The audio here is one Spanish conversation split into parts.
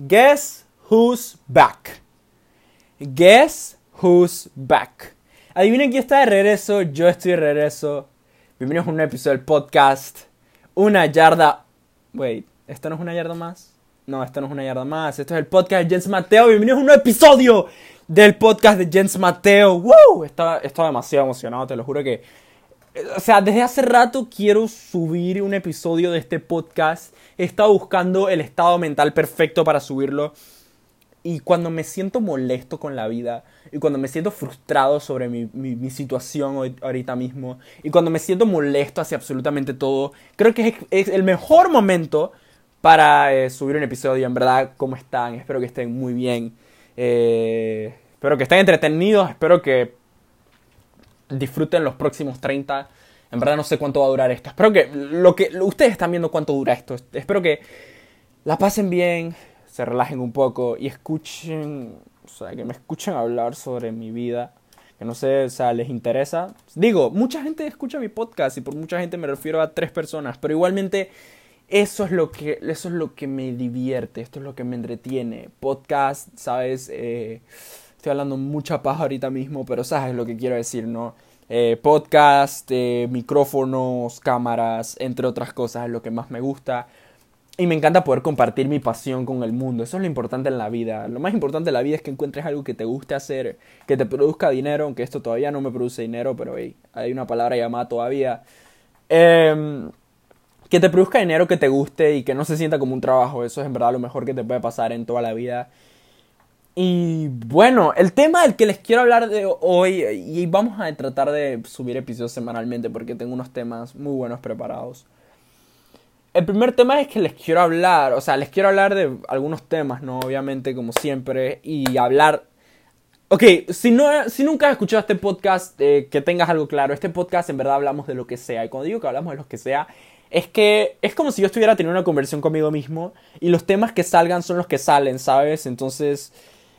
Guess who's back. Guess who's back. Adivinen quién está de regreso. Yo estoy de regreso. Bienvenidos a un episodio del podcast. Una yarda. Wait, ¿esto no es una yarda más? No, esto no es una yarda más. Esto es el podcast de Jens Mateo. Bienvenidos a un nuevo episodio del podcast de Jens Mateo. ¡Wow! Estaba, estaba demasiado emocionado, te lo juro que. O sea, desde hace rato quiero subir un episodio de este podcast. He estado buscando el estado mental perfecto para subirlo. Y cuando me siento molesto con la vida, y cuando me siento frustrado sobre mi, situación ahorita mismo, y cuando me siento molesto hacia absolutamente todo, creo que es, es el mejor momento para eh, subir un episodio. En verdad, ¿cómo están? Espero que estén muy bien. Eh, espero que estén entretenidos. Espero que disfruten los próximos 30. En verdad no sé cuánto va a durar esto. Espero que lo que ustedes están viendo cuánto dura esto. Espero que la pasen bien, se relajen un poco y escuchen, o sea, que me escuchen hablar sobre mi vida. Que no sé, o sea, les interesa. Digo, mucha gente escucha mi podcast y por mucha gente me refiero a tres personas, pero igualmente eso es lo que, eso es lo que me divierte, esto es lo que me entretiene. Podcast, ¿sabes? Eh, hablando mucha paja ahorita mismo, pero sabes lo que quiero decir, ¿no? Eh, podcast, eh, micrófonos, cámaras, entre otras cosas, es lo que más me gusta. Y me encanta poder compartir mi pasión con el mundo. Eso es lo importante en la vida. Lo más importante en la vida es que encuentres algo que te guste hacer, que te produzca dinero, aunque esto todavía no me produce dinero, pero hay una palabra llamada todavía. Em, que te produzca dinero que te guste y que no se sienta como un trabajo. Eso es en verdad lo mejor que te puede pasar en toda la vida. Y bueno, el tema del que les quiero hablar de hoy, y vamos a tratar de subir episodios semanalmente porque tengo unos temas muy buenos preparados. El primer tema es que les quiero hablar, o sea, les quiero hablar de algunos temas, ¿no? Obviamente, como siempre, y hablar... Ok, si, no, si nunca has escuchado este podcast, eh, que tengas algo claro, este podcast en verdad hablamos de lo que sea, y cuando digo que hablamos de lo que sea, es que es como si yo estuviera teniendo una conversación conmigo mismo, y los temas que salgan son los que salen, ¿sabes? Entonces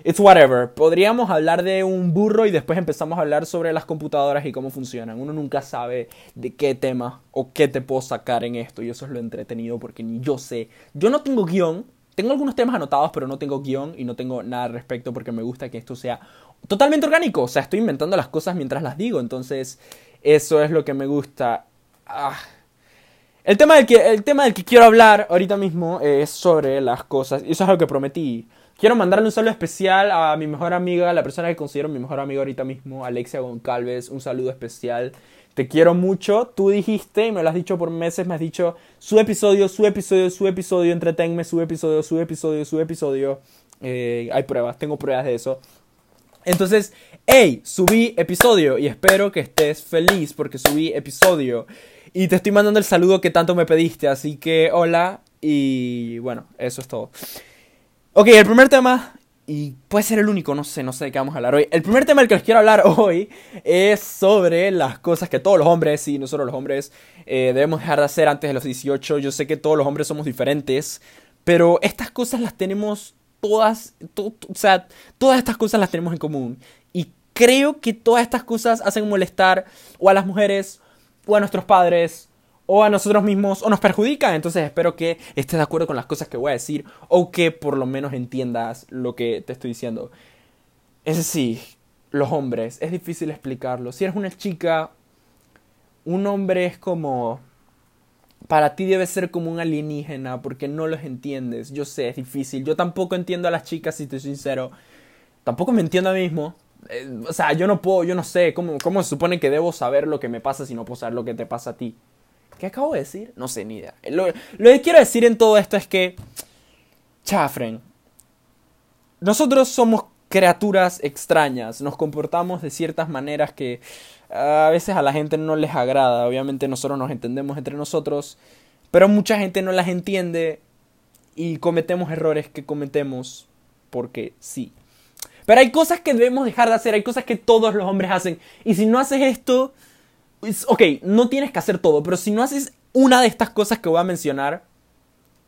It's whatever. Podríamos hablar de un burro y después empezamos a hablar sobre las computadoras y cómo funcionan. Uno nunca sabe de qué tema o qué te puedo sacar en esto y eso es lo entretenido porque ni yo sé. Yo no tengo guion. Tengo algunos temas anotados pero no tengo guion y no tengo nada al respecto porque me gusta que esto sea totalmente orgánico. O sea, estoy inventando las cosas mientras las digo. Entonces, eso es lo que me gusta. Ah. El, tema del que, el tema del que quiero hablar ahorita mismo es sobre las cosas. Y eso es lo que prometí. Quiero mandarle un saludo especial a mi mejor amiga, la persona que considero mi mejor amiga ahorita mismo, Alexia Goncalves. Un saludo especial. Te quiero mucho. Tú dijiste, y me lo has dicho por meses, me has dicho, su episodio, su episodio, su episodio, entretenme, su episodio, su episodio, su episodio. Eh, hay pruebas, tengo pruebas de eso. Entonces, hey, subí episodio y espero que estés feliz porque subí episodio. Y te estoy mandando el saludo que tanto me pediste, así que hola y bueno, eso es todo. Ok, el primer tema, y puede ser el único, no sé, no sé de qué vamos a hablar hoy. El primer tema del que les quiero hablar hoy es sobre las cosas que todos los hombres, y nosotros los hombres, eh, debemos dejar de hacer antes de los 18. Yo sé que todos los hombres somos diferentes, pero estas cosas las tenemos todas, o sea, todas estas cosas las tenemos en común. Y creo que todas estas cosas hacen molestar o a las mujeres, o a nuestros padres, o a nosotros mismos o nos perjudica. Entonces espero que estés de acuerdo con las cosas que voy a decir o que por lo menos entiendas lo que te estoy diciendo. Es decir, los hombres, es difícil explicarlo. Si eres una chica, un hombre es como... Para ti debe ser como un alienígena porque no los entiendes. Yo sé, es difícil. Yo tampoco entiendo a las chicas, si te soy sincero. Tampoco me entiendo a mí mismo. Eh, o sea, yo no puedo, yo no sé cómo, cómo se supone que debo saber lo que me pasa si no puedo saber lo que te pasa a ti. ¿Qué acabo de decir? No sé, ni idea. Lo, que quiero decir en todo esto es que, chafren, nosotros somos criaturas extrañas, nos comportamos de ciertas maneras que a veces a la gente no les agrada. Obviamente nosotros nos entendemos entre nosotros, pero mucha gente no las entiende y cometemos errores que cometemos porque sí. Pero hay cosas que debemos dejar de hacer, hay cosas que todos los hombres hacen. Y si no haces esto, ok, no tienes que hacer todo, pero si no haces una de estas cosas que voy a mencionar,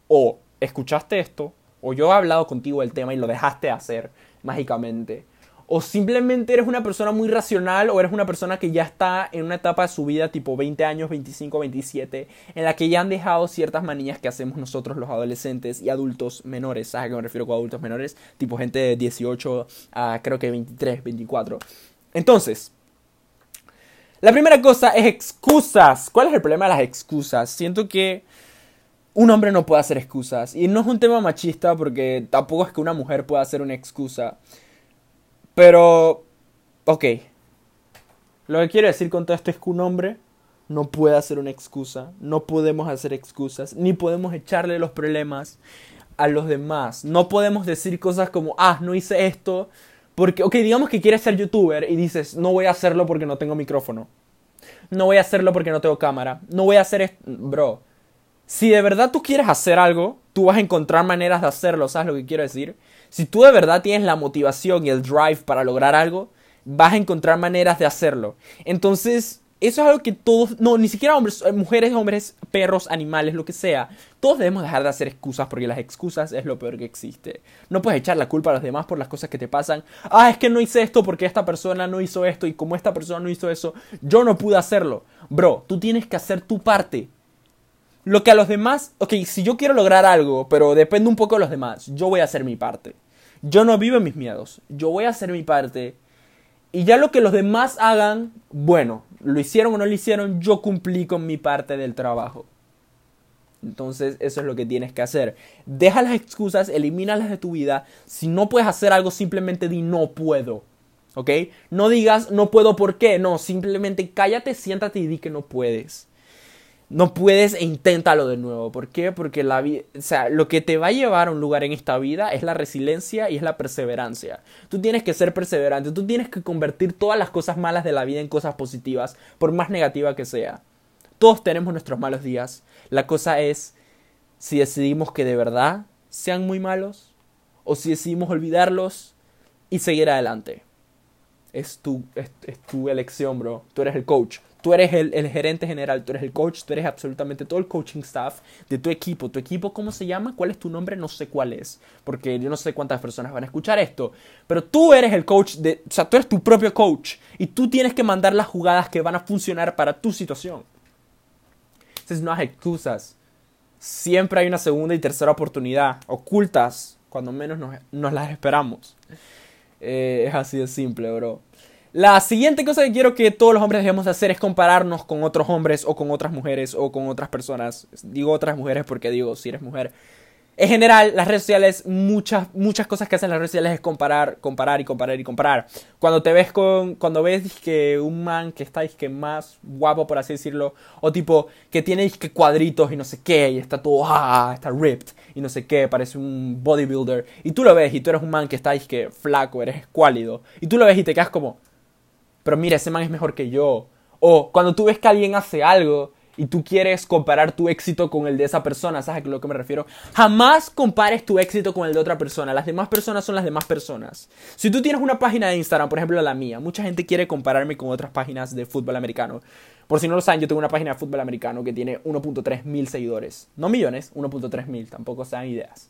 o escuchaste esto, o yo he hablado contigo del tema y lo dejaste hacer mágicamente, o simplemente eres una persona muy racional o eres una persona que ya está en una etapa de su vida tipo 20 años, 25, 27, en la que ya han dejado ciertas manillas que hacemos nosotros los adolescentes y adultos menores. ¿Sabes a qué me refiero con adultos menores? Tipo gente de 18 a creo que 23, 24. Entonces, la primera cosa es excusas. ¿Cuál es el problema de las excusas? Siento que un hombre no puede hacer excusas. Y no es un tema machista porque tampoco es que una mujer pueda hacer una excusa. Pero, ok. Lo que quiero decir con todo esto es que un hombre no puede hacer una excusa. No podemos hacer excusas. Ni podemos echarle los problemas a los demás. No podemos decir cosas como, ah, no hice esto. Porque, ok, digamos que quieres ser youtuber y dices, no voy a hacerlo porque no tengo micrófono. No voy a hacerlo porque no tengo cámara. No voy a hacer esto. Bro, si de verdad tú quieres hacer algo, tú vas a encontrar maneras de hacerlo. ¿Sabes lo que quiero decir? Si tú de verdad tienes la motivación y el drive para lograr algo, vas a encontrar maneras de hacerlo. Entonces, eso es algo que todos, no, ni siquiera hombres, eh, mujeres, hombres, perros, animales, lo que sea, todos debemos dejar de hacer excusas porque las excusas es lo peor que existe. No puedes echar la culpa a los demás por las cosas que te pasan. Ah, es que no hice esto porque esta persona no hizo esto y como esta persona no hizo eso, yo no pude hacerlo. Bro, tú tienes que hacer tu parte. Lo que a los demás, ok, si yo quiero lograr algo, pero depende un poco de los demás, yo voy a hacer mi parte. Yo no vivo en mis miedos, yo voy a hacer mi parte. Y ya lo que los demás hagan, bueno, lo hicieron o no lo hicieron, yo cumplí con mi parte del trabajo. Entonces eso es lo que tienes que hacer. Deja las excusas, elimínalas de tu vida. Si no puedes hacer algo, simplemente di no puedo. ¿Ok? No digas no puedo por qué. No, simplemente cállate, siéntate y di que no puedes no puedes e inténtalo de nuevo. ¿Por qué? Porque la o sea, lo que te va a llevar a un lugar en esta vida es la resiliencia y es la perseverancia. Tú tienes que ser perseverante, tú tienes que convertir todas las cosas malas de la vida en cosas positivas, por más negativa que sea. Todos tenemos nuestros malos días. La cosa es si decidimos que de verdad sean muy malos o si decidimos olvidarlos y seguir adelante. Es tu, es tu elección, bro. Tú eres el coach. Tú eres el, gerente general, tú eres el coach, tú eres absolutamente todo el coaching staff de tu equipo. ¿Tu equipo cómo se llama? ¿Cuál es tu nombre? No sé cuál es, porque yo no sé cuántas personas van a escuchar esto. Pero tú eres el coach, de, o sea, tú eres tu propio coach y tú tienes que mandar las jugadas que van a funcionar para tu situación. Entonces no hay excusas. Siempre hay una segunda y tercera oportunidad, ocultas, cuando menos nos, las esperamos. Eh, es así de simple, bro. La siguiente cosa que quiero que todos los hombres dejemos de hacer es compararnos con otros hombres o con otras mujeres o con otras personas. Digo otras mujeres porque digo, si eres mujer. En general, las redes sociales, muchas, muchas cosas que hacen las redes sociales es comparar, comparar y comparar y comparar. Cuando te ves con, cuando ves que un man que está que más guapo, por así decirlo, o tipo que tiene que cuadritos y no sé qué, y está todo, ah, está ripped y no sé qué, parece un bodybuilder, y tú lo ves y tú eres un man que está que flaco, eres escuálido, y tú lo ves y te quedas como, pero mira, ese man es mejor que yo. O cuando tú ves que alguien hace algo y tú quieres comparar tu éxito con el de esa persona, ¿sabes a lo que me refiero? Jamás compares tu éxito con el de otra persona. Las demás personas son las demás personas. Si tú tienes una página de Instagram, por ejemplo la mía, mucha gente quiere compararme con otras páginas de fútbol americano. Por si no lo saben, yo tengo una página de fútbol americano que tiene 1.3 mil seguidores. No millones, 1.3 mil, tampoco sean ideas.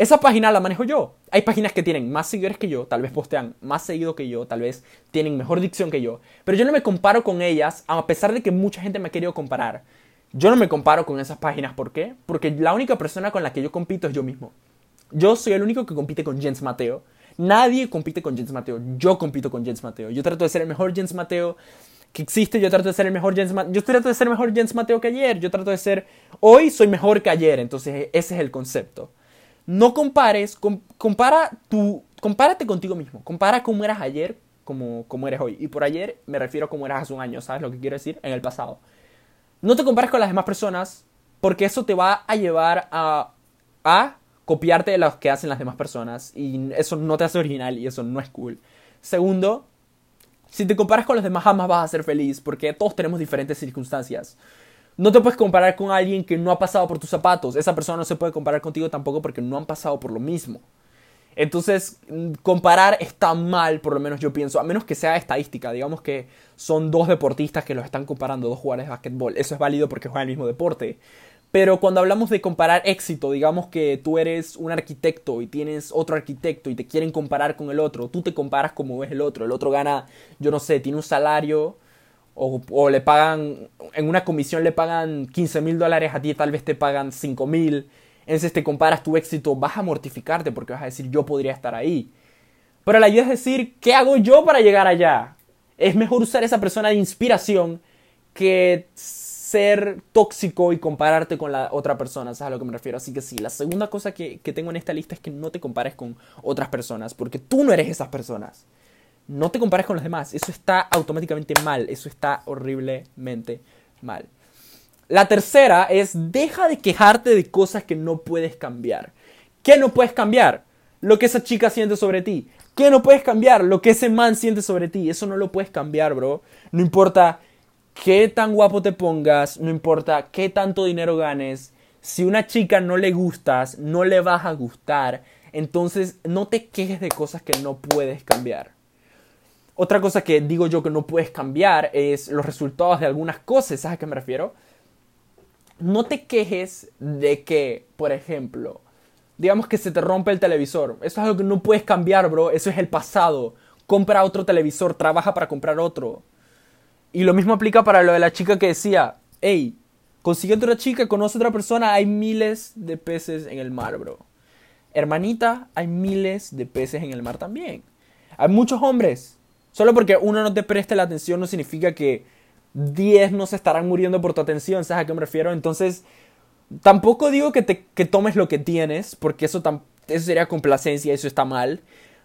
Esa página la manejo yo. Hay páginas que tienen más seguidores que yo, tal vez postean más seguido que yo, tal vez tienen mejor dicción que yo, pero yo no me comparo con ellas, a pesar de que mucha gente me ha querido comparar. Yo no me comparo con esas páginas, ¿por qué? Porque la única persona con la que yo compito es yo mismo. Yo soy el único que compite con Jens Mateo. Nadie compite con Jens Mateo. Yo compito con Jens Mateo. Yo trato de ser el mejor Jens Mateo que existe. Yo trato de ser el mejor Jens Mateo. Yo trato de ser mejor Jens Mateo que ayer. Yo trato de ser. Hoy soy mejor que ayer. Entonces, ese es el concepto. No compares, compara tu, compárate contigo mismo. Compara cómo eras ayer como, como eres hoy. Y por ayer me refiero a cómo eras hace un año, ¿sabes lo que quiero decir? En el pasado. No te compares con las demás personas porque eso te va a llevar a, a copiarte de lo que hacen las demás personas. Y eso no te hace original y eso no es cool. Segundo, si te comparas con los demás jamás vas a ser feliz porque todos tenemos diferentes circunstancias. No te puedes comparar con alguien que no ha pasado por tus zapatos. Esa persona no se puede comparar contigo tampoco porque no han pasado por lo mismo. Entonces, mm, comparar está mal, por lo menos yo pienso, a menos que sea estadística. Digamos que son dos deportistas que los están comparando, dos jugadores de básquetbol. Eso es válido porque juegan el mismo deporte. Pero cuando hablamos de comparar éxito, digamos que tú eres un arquitecto y tienes otro arquitecto y te quieren comparar con el otro, tú te comparas como ves el otro, el otro gana, yo no sé, tiene un salario o, le pagan, en una comisión le pagan 15 mil dólares, a ti tal vez te pagan 5 mil, entonces te comparas tu éxito, vas a mortificarte porque vas a decir yo podría estar ahí. Pero la idea es decir, ¿qué hago yo para llegar allá? Es mejor usar esa persona de inspiración que ser tóxico y compararte con la otra persona, ¿sabes a lo que me refiero? Así que sí, la segunda cosa que, que, tengo en esta lista es que no te compares con otras personas, porque tú no eres esas personas. No te compares con los demás, eso está automáticamente mal, eso está horriblemente mal. La tercera es, deja de quejarte de cosas que no puedes cambiar. ¿Qué no puedes cambiar? Lo que esa chica siente sobre ti. ¿Qué no puedes cambiar? Lo que ese man siente sobre ti. Eso no lo puedes cambiar, bro. No importa qué tan guapo te pongas, no importa qué tanto dinero ganes, si una chica no le gustas, no le vas a gustar, entonces no te quejes de cosas que no puedes cambiar. Otra cosa que digo yo que no puedes cambiar es los resultados de algunas cosas, ¿sabes a qué me refiero? No te quejes de que, por ejemplo, digamos que se te rompe el televisor. Eso es algo que no puedes cambiar, bro. Eso es el pasado. Compra otro televisor, trabaja para comprar otro. Y lo mismo aplica para lo de la chica que decía, hey, consigue otra chica, conoce otra persona, hay miles de peces en el mar, bro. Hermanita, hay miles de peces en el mar también. Hay muchos hombres. Solo porque uno no te preste la atención no significa que 10 no se estarán muriendo por tu atención, ¿sabes a qué me refiero? Entonces, tampoco digo que, te, que tomes lo que tienes, porque eso, sería complacencia, eso está mal.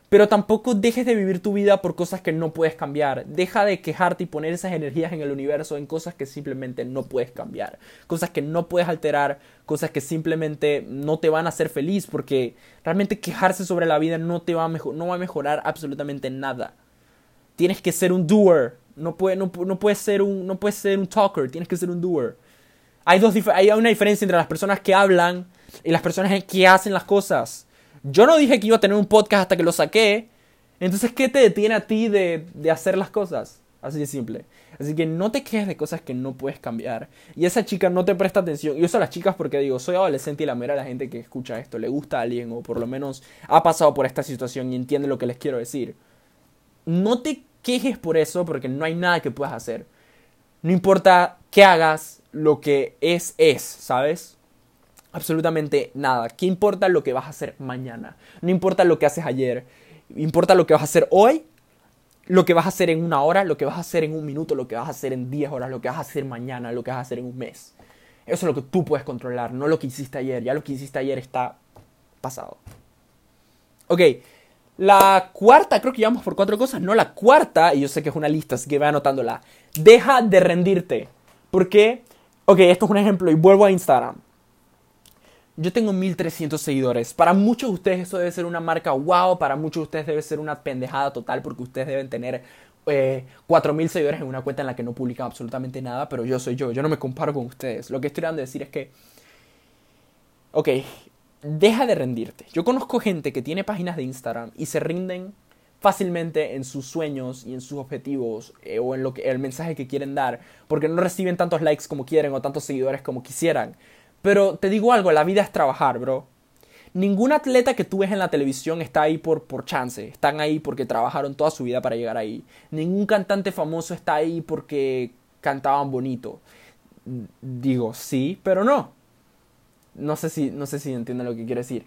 Pero tampoco dejes de vivir tu vida por cosas que no puedes cambiar. Deja de quejarte y poner esas energías en el universo en cosas que simplemente no puedes cambiar. Cosas que no puedes alterar, cosas que simplemente no te van a hacer feliz porque realmente quejarse sobre la vida no te va no va a mejorar absolutamente nada. Tienes que ser un doer. No, puede, no, puedes ser un, no ser un talker, tienes que ser un doer. Hay, dos, hay una diferencia entre las personas que hablan y las personas que hacen las cosas. Yo no dije que iba a tener un podcast hasta que lo saqué. Entonces, ¿qué te detiene a ti de, de hacer las cosas? Así de simple. Así que no te quejes de cosas que no puedes cambiar. Y esa chica no te presta atención. Yo soy las chicas porque digo, soy adolescente y la mera la gente que escucha esto le gusta a alguien o por lo menos ha pasado por esta situación y entiende lo que les quiero decir. No te quejes por eso porque no hay nada que puedas hacer. No importa qué hagas, lo que es es, ¿sabes? absolutamente nada. ¿Qué importa lo que vas a hacer mañana? No importa lo que haces ayer. Importa lo que vas a hacer hoy, lo que vas a hacer en una hora, lo que vas a hacer en un minuto, lo que vas a hacer en 10 horas, lo que vas a hacer mañana, lo que vas a hacer en un mes. Eso es lo que tú puedes controlar, no lo que hiciste ayer. Ya lo que hiciste ayer está pasado. Ok, la cuarta, creo que llevamos por cuatro cosas. No, la cuarta, y yo sé que es una lista, así que ve anotándola. Deja de rendirte. ¿Por qué? Ok, esto es un ejemplo y vuelvo a Instagram. Yo tengo 1300 seguidores. Para muchos de ustedes eso debe ser una marca wow. Para muchos de ustedes debe ser una pendejada total porque ustedes deben tener eh, 4000 seguidores en una cuenta en la que no publican absolutamente nada. Pero yo soy yo. Yo no me comparo con ustedes. Lo que estoy tratando de decir es que. Ok, deja de rendirte. Yo conozco gente que tiene páginas de Instagram y se rinden fácilmente en sus sueños y en sus objetivos eh, o en lo que el mensaje que quieren dar porque no reciben tantos likes como quieren o tantos seguidores como quisieran pero te digo algo, la vida es trabajar, bro. Ningún atleta que tú ves en la televisión está ahí por, por chance. Están ahí porque trabajaron toda su vida para llegar ahí. Ningún cantante famoso está ahí porque cantaban bonito. Digo, sí, pero no. No sé si, no sé si entienden lo que quiero decir.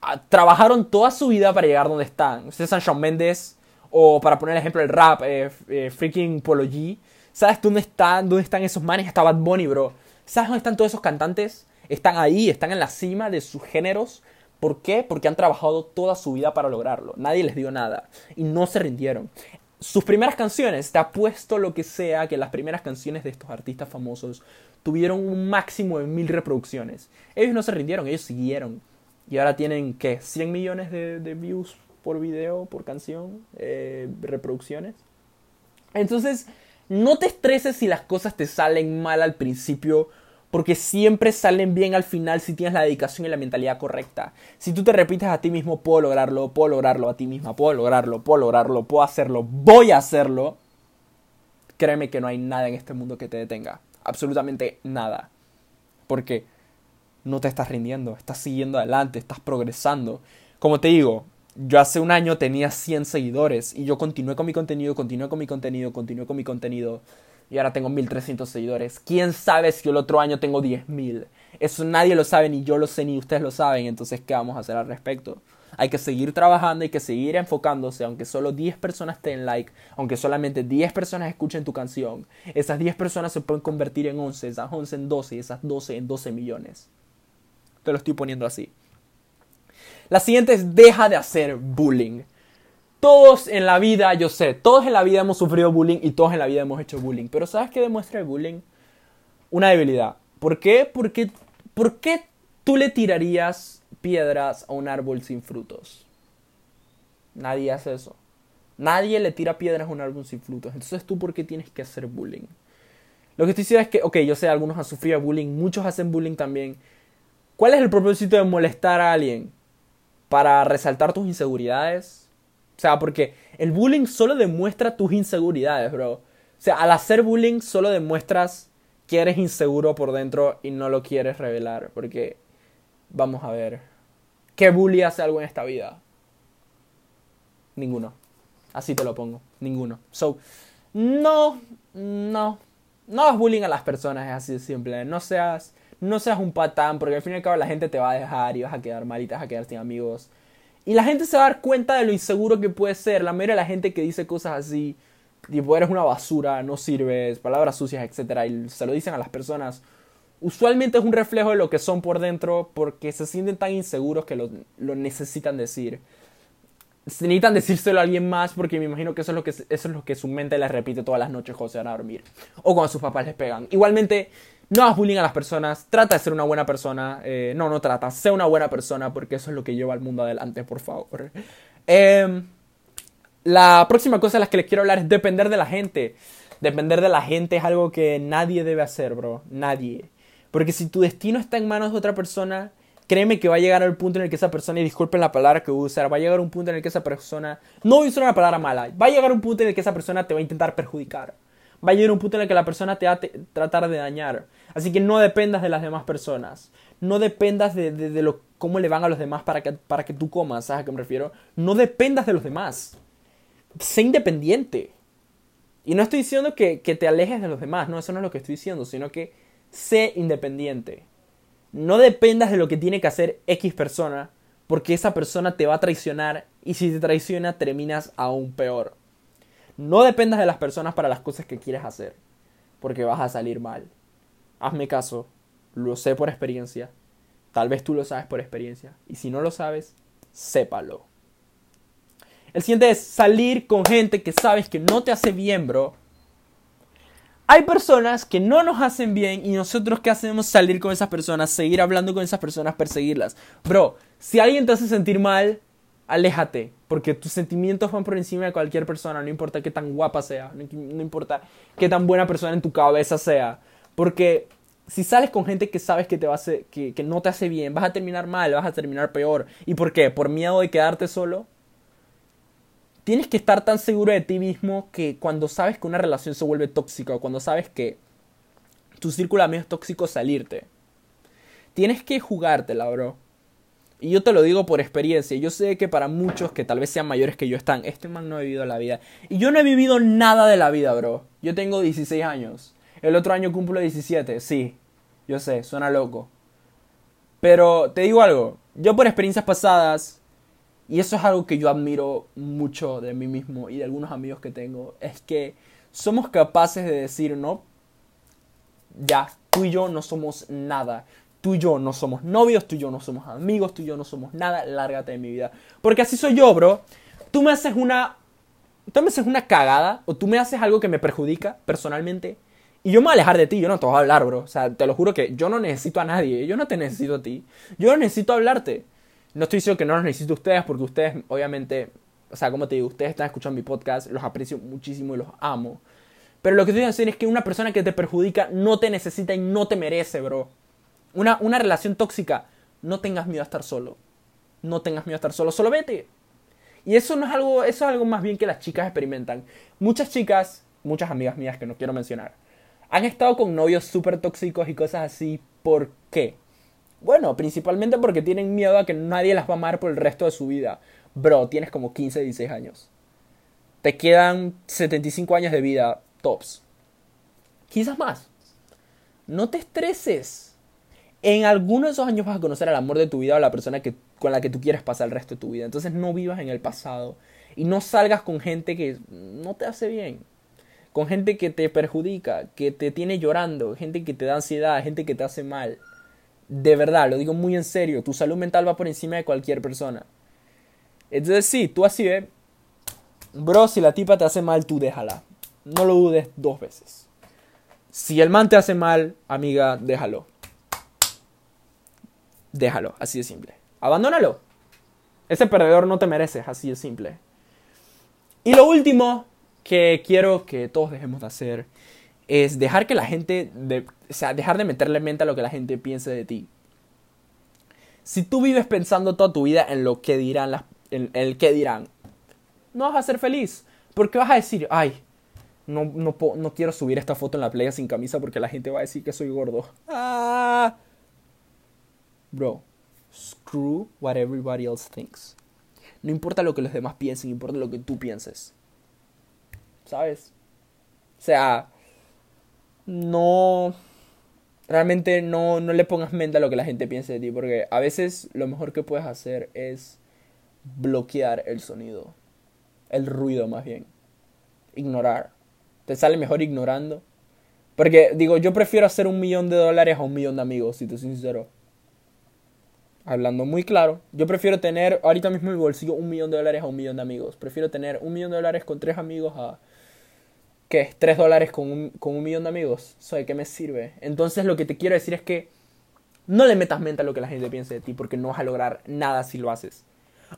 Ah, trabajaron toda su vida para llegar donde están. Son Shawn Mendes, o para poner el ejemplo, el rap, eh, eh, freaking Polo G. ¿Sabes dónde están, dónde están esos manes? Está Bad Bunny, bro. ¿Sabes dónde están todos esos cantantes? Están ahí, están en la cima de sus géneros. ¿Por qué? Porque han trabajado toda su vida para lograrlo. Nadie les dio nada. Y no se rindieron. Sus primeras canciones, te apuesto lo que sea que las primeras canciones de estos artistas famosos tuvieron un máximo de mil reproducciones. Ellos no se rindieron, ellos siguieron. Y ahora tienen, ¿qué? 100 millones de, views por video, por canción, eh, reproducciones. Entonces, no te estreses si las cosas te salen mal al principio porque siempre salen bien al final si tienes la dedicación y la mentalidad correcta. Si tú te repites a ti mismo, puedo lograrlo, puedo lograrlo a ti misma, puedo lograrlo, puedo lograrlo, puedo hacerlo, voy a hacerlo, créeme que no hay nada en este mundo que te detenga. Absolutamente nada. porque no te estás rindiendo, estás siguiendo adelante, estás progresando. Como te digo, yo hace un año tenía 100 seguidores y yo continué con mi contenido, continué con mi contenido, continué con mi contenido y ahora tengo 1300 seguidores. ¿Quién sabe si el otro año tengo 10.000? Eso nadie lo sabe, ni yo lo sé, ni ustedes lo saben. Entonces, ¿qué vamos a hacer al respecto? Hay que seguir trabajando, hay que seguir enfocándose, aunque solo 10 personas te den like, aunque solamente 10 personas escuchen tu canción. Esas 10 personas se pueden convertir en 11, esas 11 en 12 y esas 12 en 12 millones. Te lo estoy poniendo así. La siguiente es deja de hacer bullying. Todos en la vida, yo sé, todos en la vida hemos sufrido bullying y todos en la vida hemos hecho bullying. Pero ¿sabes qué demuestra el bullying? Una debilidad. ¿Por qué? Porque, ¿Por qué tú le tirarías piedras a un árbol sin frutos? Nadie hace eso. Nadie le tira piedras a un árbol sin frutos. Entonces tú, ¿por qué tienes que hacer bullying? Lo que estoy diciendo es que, ok, yo sé, algunos han sufrido bullying, muchos hacen bullying también. ¿Cuál es el propósito de molestar a alguien? ¿Para resaltar tus inseguridades? O sea, porque el bullying solo demuestra tus inseguridades, bro. O sea, al hacer bullying solo demuestras que eres inseguro por dentro y no lo quieres revelar. Porque, vamos a ver, ¿qué bully hace algo en esta vida? Ninguno. Así te lo pongo. Ninguno. So, no, no. No hagas bullying a las personas, es así de simple. No seas, no seas un patán, porque al fin y al cabo la gente te va a dejar y vas a quedar mal y te vas a quedar sin amigos. Y la gente se va a dar cuenta de lo inseguro que puede ser. La mayoría de la gente que dice cosas así, tipo, eres una basura, no sirves, palabras sucias, etc. Y se lo dicen a las personas. Usualmente es un reflejo de lo que son por dentro porque se sienten tan inseguros que lo, necesitan decir. Necesitan decírselo a alguien más porque me imagino que eso es lo que, eso es lo que su mente les repite todas las noches cuando se van a dormir. O cuando sus papás les pegan. Igualmente, no hagas bullying a las personas, trata de ser una buena persona. Eh, no, no trata, sé una buena persona porque eso es lo que lleva al mundo adelante, por favor. Em, la próxima cosa de las que les quiero hablar es depender de la gente. Depender de la gente es algo que nadie debe hacer, bro. Nadie. Porque si tu destino está en manos de otra persona, créeme que va a llegar al punto en el que esa persona, y disculpen la palabra que voy usar, va a llegar un punto en el que esa persona, no voy usar una palabra mala, va a llegar un punto en el que esa persona te va a intentar perjudicar. Va a llegar un punto en el que la persona te va a tratar de dañar. Así que no dependas de las demás personas. No dependas de, cómo le van a los demás para que, para que tú comas, ¿sabes a qué me refiero? No dependas de los demás. Sé independiente. Y no estoy diciendo que, que te alejes de los demás, no, eso no es lo que estoy diciendo, sino que sé independiente. No dependas de lo que tiene que hacer X persona, porque esa persona te va a traicionar y si te traiciona terminas aún peor. No dependas de las personas para las cosas que quieres hacer, porque vas a salir mal hazme caso, lo sé por experiencia, tal vez tú lo sabes por experiencia, y si no lo sabes, sépalo. El siguiente es salir con gente que sabes que no te hace bien, bro. Hay personas que no nos hacen bien y nosotros que hacemos salir con esas personas, seguir hablando con esas personas, perseguirlas. Bro, si alguien te hace sentir mal, aléjate, porque tus sentimientos van por encima de cualquier persona, no importa qué tan guapa sea, no, importa qué tan buena persona en tu cabeza sea. Porque si sales con gente que sabes que, te va a que no te hace bien, vas a terminar mal, vas a terminar peor. ¿Y por qué? ¿Por miedo de quedarte solo? Tienes que estar tan seguro de ti mismo que cuando sabes que una relación se vuelve tóxica o cuando sabes que tu círculo de es tóxico, salirte. Tienes que jugártela, bro. Y yo te lo digo por experiencia. Yo sé que para muchos que tal vez sean mayores que yo están, este man no ha vivido la vida. Y yo no he vivido nada de la vida, bro. Yo tengo 16 años. El otro año cumplo 17, sí. Yo sé, suena loco. Pero te digo algo, yo por experiencias pasadas, y eso es algo que yo admiro mucho de mí mismo y de algunos amigos que tengo, es que somos capaces de decir, no, ya, tú y yo no somos nada. Tú y yo no somos novios, tú y yo no somos amigos, tú y yo no somos nada, lárgate de mi vida. Porque así soy yo, bro. Tú me haces una... Tú me haces una cagada o tú me haces algo que me perjudica personalmente y yo me voy a alejar de ti, yo no te voy a hablar, bro. O sea, te lo juro que yo no necesito a nadie, yo no te necesito a ti. Yo no necesito hablarte. No estoy diciendo que no los necesito ustedes, porque ustedes, obviamente, o sea, como te digo, ustedes están escuchando mi podcast, los aprecio muchísimo y los amo. Pero lo que estoy diciendo es que una persona que te perjudica no te necesita y no te merece, bro. Una, una relación tóxica, no tengas miedo a estar solo. No tengas miedo a estar solo, solo vete. Y eso no es algo, eso es algo más bien que las chicas experimentan. Muchas chicas, muchas amigas mías que no quiero mencionar, han estado con novios súper tóxicos y cosas así ¿Por qué? Bueno, principalmente porque tienen miedo a que nadie las va a amar por el resto de su vida. Bro, tienes como 15, 16 años. Te quedan 75 años de vida, tops. Quizás más. No te estreses. En algunos de esos años vas a conocer al amor de tu vida o a la persona que, con la que tú quieres pasar el resto de tu vida. Entonces no vivas en el pasado. Y no salgas con gente que no te hace bien. Con gente que te perjudica, que te tiene llorando, gente que te da ansiedad, gente que te hace mal. De verdad, lo digo muy en serio. Tu salud mental va por encima de cualquier persona. Entonces sí, tú así ves. Bro, si la tipa te hace mal, tú déjala. No lo dudes dos veces. Si el man te hace mal, amiga, déjalo. Déjalo, así de simple. Abandónalo. Ese perdedor no te mereces, así de simple. Y lo último que quiero que todos dejemos de hacer es dejar que la gente, de, o sea, dejar de meterle mente a lo que la gente piense de ti. Si tú vives pensando toda tu vida en lo que dirán, las, en el que dirán, no vas a ser feliz. Porque vas a decir, ay, no, no, no quiero subir esta foto en la playa sin camisa porque la gente va a decir que soy gordo. Ah. Bro, screw what everybody else thinks. No importa lo que los demás piensen, importa lo que tú pienses. ¿Sabes? O sea, no... Realmente no, no le pongas mente a lo que la gente piense de ti, porque a veces lo mejor que puedes hacer es bloquear el sonido, el ruido más bien, ignorar. Te sale mejor ignorando. Porque digo, yo prefiero hacer un millón de dólares a un millón de amigos, si te soy sincero hablando muy claro, yo prefiero tener ahorita mismo en mi bolsillo un millón de dólares a un millón de amigos. Prefiero tener un millón de dólares con tres amigos a... ¿Qué? ¿Tres dólares con un, con un millón de amigos? ¿Eso de qué me sirve? Entonces lo que te quiero decir es que no le metas mente a lo que la gente piense de ti porque no vas a lograr nada si lo haces.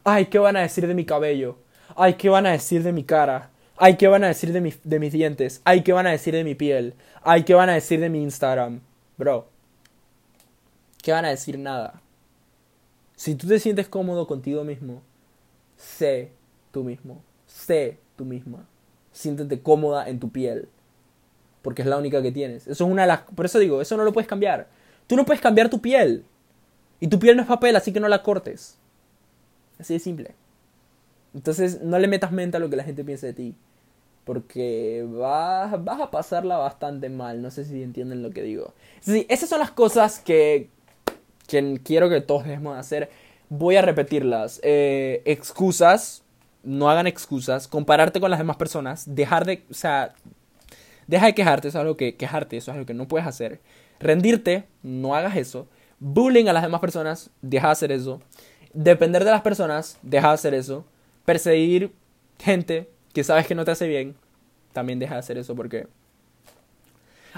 Ay, ¿qué van a decir de mi cabello? Ay, ¿qué van a decir de mi cara? Ay, ¿qué van a decir de, de mis dientes? Ay, ¿qué van a decir de mi piel? Ay, ¿qué van a decir de mi Instagram? Bro, ¿qué van a decir? Nada. Si tú te sientes cómodo contigo mismo, sé tú mismo, sé tú misma. Siéntete cómoda en tu piel, porque es la única que tienes. Eso es una de las, por eso digo, eso no lo puedes cambiar. Tú no puedes cambiar tu piel. Y tu piel no es papel, así que no la cortes. Así de simple. Entonces, no le metas mente a lo que la gente piense de ti. Porque vas, vas a pasarla bastante mal. No sé si entienden lo que digo. Sí, esas son las cosas que, que quiero que todos debemos hacer. Voy a repetirlas. Eh, excusas, no hagan excusas. Compararte con las demás personas. Dejar de, o sea, deja de quejarte, eso es algo que quejarte, eso es algo que no puedes hacer. Rendirte, no hagas eso. Bullying a las demás personas, deja de hacer eso. Depender de las personas, deja de hacer eso. Perseguir gente que sabes que no te hace bien, también deja de hacer eso porque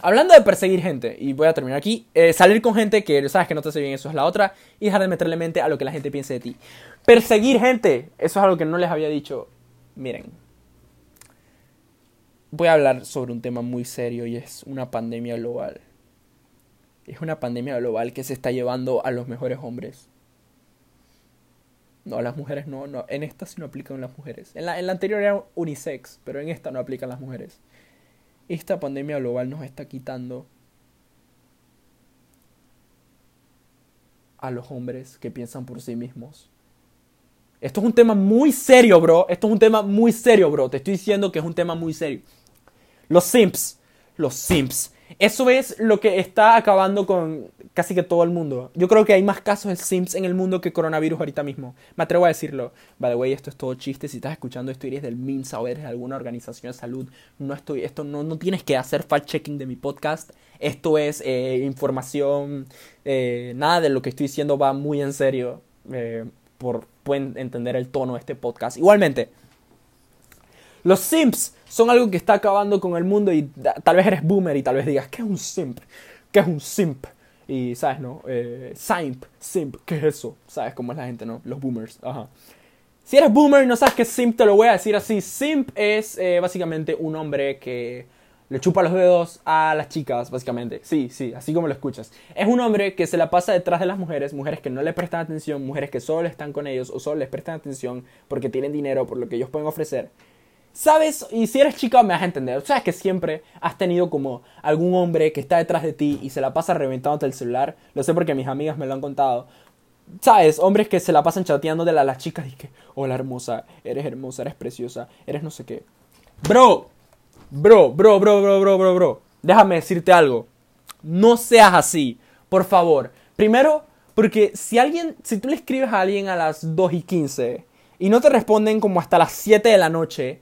Hablando de perseguir gente, y voy a terminar aquí, eh, salir con gente que sabes que no te hace bien, eso es la otra, y dejar de meterle mente a lo que la gente piense de ti. Perseguir gente, eso es algo que no les había dicho. Miren, voy a hablar sobre un tema muy serio y es una pandemia global. Es una pandemia global que se está llevando a los mejores hombres. No, las mujeres no, no. En esta sí no aplican las mujeres. En la, en la anterior era unisex, pero en esta no aplican las mujeres esta pandemia global nos está quitando a los hombres que piensan por sí mismos. Esto es un tema muy serio, bro. Esto es un tema muy serio, bro. Te estoy diciendo que es un tema muy serio. Los simps. Los simps. Eso es lo que está acabando con casi que todo el mundo. Yo creo que hay más casos de Sims en el mundo que coronavirus ahorita mismo. Me atrevo a decirlo. By the way, esto es todo chiste. Si estás escuchando esto eres del MINSA o eres de alguna organización de salud, no estoy, esto no, no tienes que hacer fact-checking de mi podcast. Esto es eh, información. Eh, nada de lo que estoy diciendo va muy en serio. Eh, por, pueden entender el tono de este podcast. Igualmente, los Sims son algo que está acabando con el mundo y tal vez eres boomer y tal vez digas, ¿qué es un simp? ¿Qué es un simp? Y, ¿sabes, no? Eh, simp, simp, ¿qué es eso? ¿Sabes cómo es la gente, no? Los boomers, ajá. Si eres boomer y no sabes qué es simp, te lo voy a decir así. Simp es eh, básicamente un hombre que le chupa los dedos a las chicas, básicamente. Sí, sí, así como lo escuchas. Es un hombre que se la pasa detrás de las mujeres, mujeres que no le prestan atención, mujeres que solo están con ellos o solo les prestan atención porque tienen dinero por lo que ellos pueden ofrecer ¿Sabes? Y si eres chica me vas a entender. Sabes que siempre has tenido como algún hombre que está detrás de ti y se la pasa reventándote el celular. Lo sé porque mis amigas me lo han contado. ¿Sabes? Hombres que se la pasan chateando de a las chicas y que, hola hermosa, eres hermosa, eres preciosa, eres no sé qué. Bro, bro, bro, bro, bro, bro, bro, bro. Déjame decirte algo. No seas así, por favor. Primero, porque si alguien, si tú le escribes a alguien a las 2 y 15 y no te responden como hasta las 7 de la noche,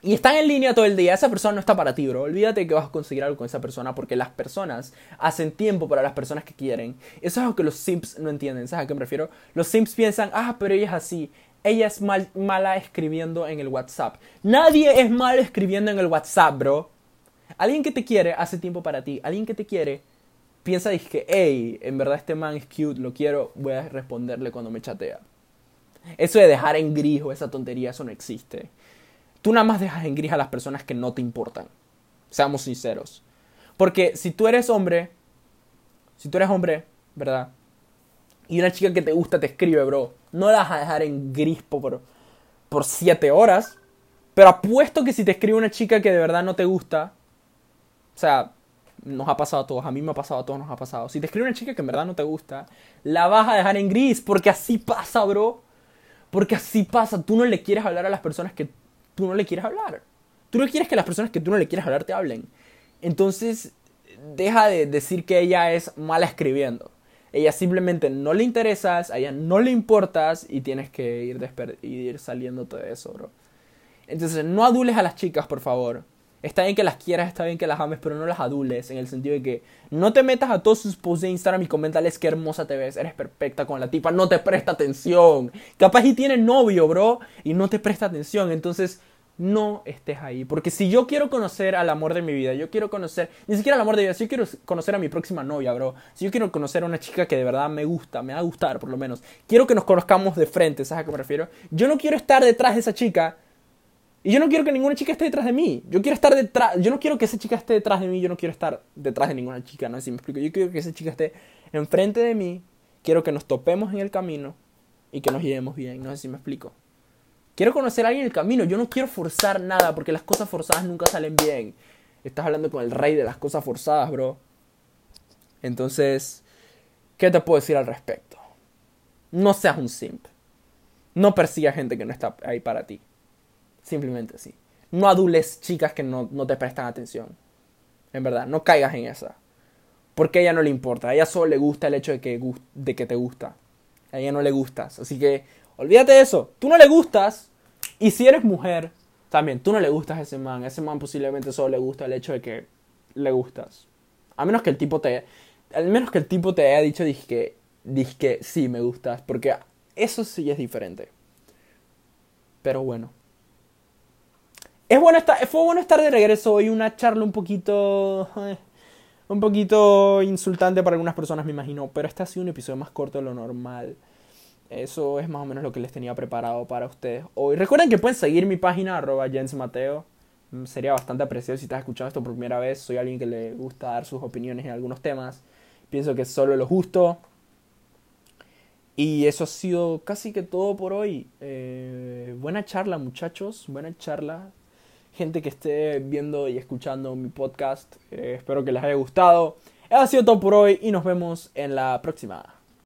y están en línea todo el día, esa persona no está para ti, bro. Olvídate que vas a conseguir algo con esa persona porque las personas hacen tiempo para las personas que quieren. Eso es algo que los simps no entienden. ¿Sabes a qué me refiero? Los simps piensan, ah, pero ella es así. Ella es mal, mala escribiendo en el WhatsApp. Nadie es mal escribiendo en el WhatsApp, bro. Alguien que te quiere hace tiempo para ti. Alguien que te quiere piensa que, hey, en verdad este man es cute, lo quiero, voy a responderle cuando me chatea. Eso de dejar en gris o esa tontería, eso no existe. Tú nada más dejas en gris a las personas que no te importan. Seamos sinceros. Porque si tú eres hombre, si tú eres hombre, ¿verdad? Y una chica que te gusta te escribe, bro, no la vas a dejar en gris por, por siete horas. Pero apuesto que si te escribe una chica que de verdad no te gusta, o sea, nos ha pasado a todos, a mí me ha pasado a todos, nos ha pasado. Si te escribe una chica que en verdad no te gusta, la vas a dejar en gris, porque así pasa, bro. Porque así pasa, tú no le quieres hablar a las personas que tú no le quieres hablar. Tú no quieres que las personas que tú no le quieres hablar te hablen. Entonces, deja de decir que ella es mala escribiendo. Ella simplemente no le interesas, a ella no le importas y tienes que ir, ir saliéndote de eso, bro. Entonces, no adules a las chicas, por favor. Está bien que las quieras, está bien que las ames, pero no las adules en el sentido de que no te metas a todos sus posts de Instagram y comentales qué hermosa te ves, eres perfecta con la tipa, no te presta atención. Capaz y tiene novio, bro, y no te presta atención. Entonces, no estés ahí. Porque si yo quiero conocer al amor de mi vida, yo quiero conocer, ni siquiera al amor de mi vida, si yo quiero conocer a mi próxima novia, bro, si yo quiero conocer a una chica que de verdad me gusta, me va a gustar por lo menos, quiero que nos conozcamos de frente, ¿sabes a qué me refiero? Yo no quiero estar detrás de esa chica y yo no quiero que ninguna chica esté detrás de mí. Yo quiero estar detrás, yo no quiero que esa chica esté detrás de mí, yo no quiero estar detrás de ninguna chica, no sé si me explico. Yo quiero que esa chica esté enfrente de mí, quiero que nos topemos en el camino y que nos llevemos bien, no sé si me explico. Quiero conocer a alguien en el camino. Yo no quiero forzar nada porque las cosas forzadas nunca salen bien. Estás hablando con el rey de las cosas forzadas, bro. Entonces, ¿qué te puedo decir al respecto? No seas un simp. No persigas gente que no está ahí para ti. Simplemente así. No adules chicas que no, te prestan atención. En verdad, no caigas en esa. Porque a ella no le importa. A ella solo le gusta el hecho de que, de que te gusta. A ella no le gustas. Así que olvídate de eso. Tú no le gustas. Y si eres mujer, también tú no le gustas a ese man. Ese man posiblemente solo le gusta el hecho de que le gustas. A menos que el tipo te. Al menos que el tipo te haya dicho, dije que, sí me gustas. Porque eso sí es diferente. Pero bueno. Es bueno estar, fue bueno estar de regreso hoy. Una charla un poquito. Un poquito insultante para algunas personas, me imagino. Pero este ha sido un episodio más corto de lo normal. Eso es más o menos lo que les tenía preparado para ustedes hoy. Recuerden que pueden seguir mi página, arroba Jens Mateo. Mm, sería bastante apreciado si estás escuchando esto por primera vez. Soy alguien que le gusta dar sus opiniones en algunos temas. Pienso que es solo lo justo. Y eso ha sido casi que todo por hoy. Eh, buena charla, muchachos. Buena charla. Gente que esté viendo y escuchando mi podcast. Eh, espero que les haya gustado. Eso ha sido todo por hoy y nos vemos en la próxima.